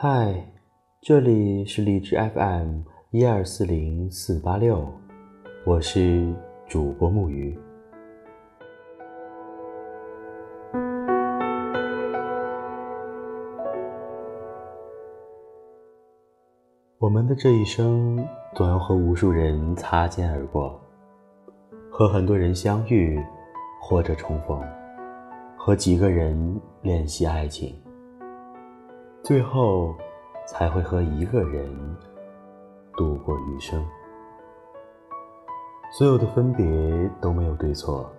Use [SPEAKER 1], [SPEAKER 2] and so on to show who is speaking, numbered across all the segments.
[SPEAKER 1] 嗨，这里是荔枝 FM 一二四零四八六，我是主播木鱼。我们的这一生，总要和无数人擦肩而过，和很多人相遇，或者重逢，和几个人练习爱情。最后，才会和一个人度过余生。所有的分别都没有对错，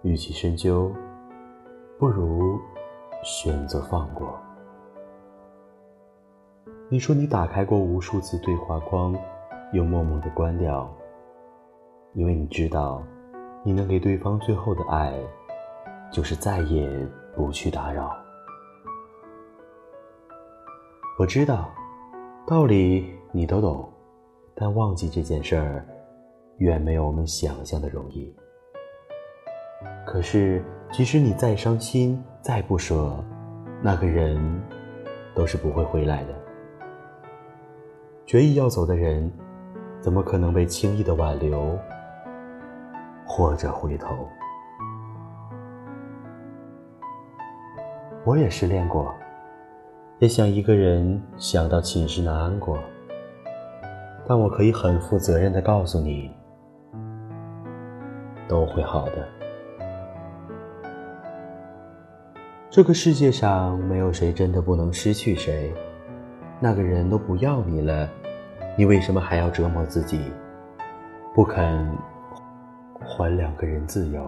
[SPEAKER 1] 与其深究，不如选择放过。你说你打开过无数次对话框，又默默的关掉，因为你知道，你能给对方最后的爱，就是再也不去打扰。我知道，道理你都懂，但忘记这件事儿，远没有我们想象的容易。可是，即使你再伤心、再不舍，那个人都是不会回来的。决意要走的人，怎么可能被轻易的挽留或者回头？我也失恋过。也想一个人想到寝食难安过，但我可以很负责任的告诉你，都会好的。这个世界上没有谁真的不能失去谁，那个人都不要你了，你为什么还要折磨自己，不肯还两个人自由？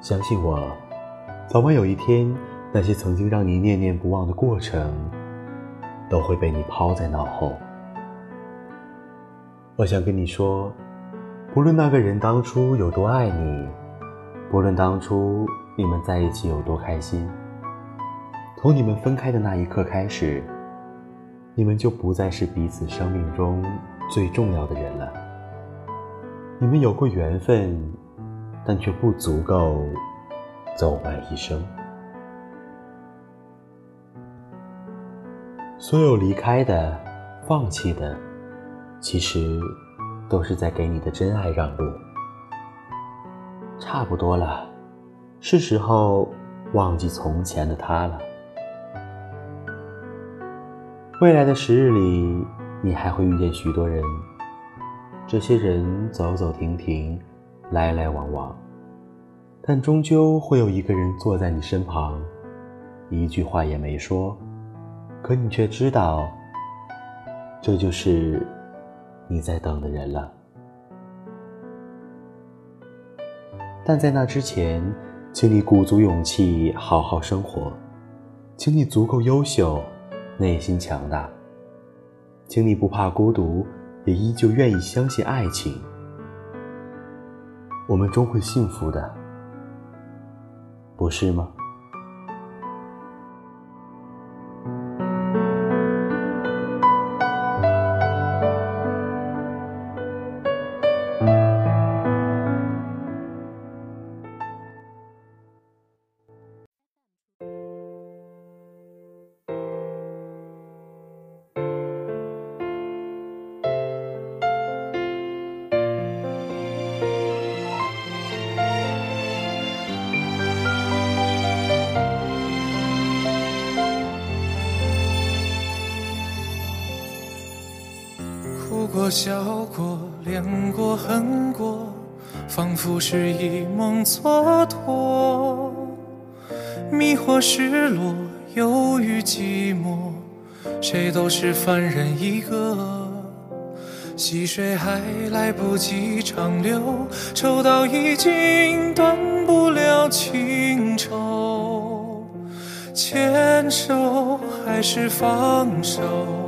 [SPEAKER 1] 相信我，早晚有一天。那些曾经让你念念不忘的过程，都会被你抛在脑后。我想跟你说，不论那个人当初有多爱你，不论当初你们在一起有多开心，从你们分开的那一刻开始，你们就不再是彼此生命中最重要的人了。你们有过缘分，但却不足够走完一生。所有离开的、放弃的，其实都是在给你的真爱让路。差不多了，是时候忘记从前的他了。未来的时日里，你还会遇见许多人，这些人走走停停，来来往往，但终究会有一个人坐在你身旁，一句话也没说。可你却知道，这就是你在等的人了。但在那之前，请你鼓足勇气好好生活，请你足够优秀，内心强大，请你不怕孤独，也依旧愿意相信爱情。我们终会幸福的，不是吗？
[SPEAKER 2] 过笑过，恋过恨过，仿佛是一梦蹉跎。迷惑失落，忧郁寂寞，谁都是凡人一个。细水还来不及长流，抽刀已经断不了情愁。牵手还是放手？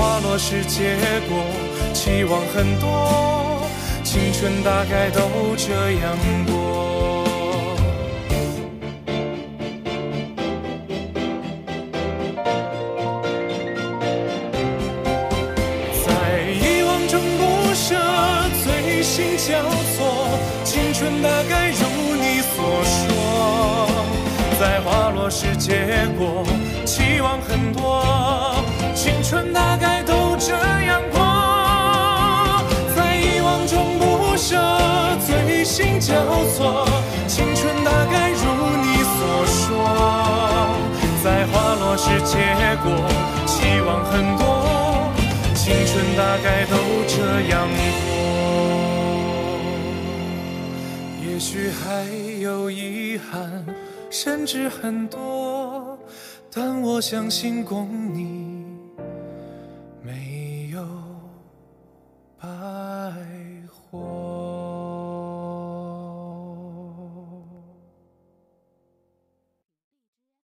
[SPEAKER 2] 花落时结果，期望很多，青春大概都这样过。在遗忘中不舍，醉心交错，青春大概如你所说。在花落时结果，期望很多。青春大概都交错。青春大概如你所说，在花落时结果，期望很多。青春大概都这样过，也许还有遗憾，甚至很多，但我相信共你。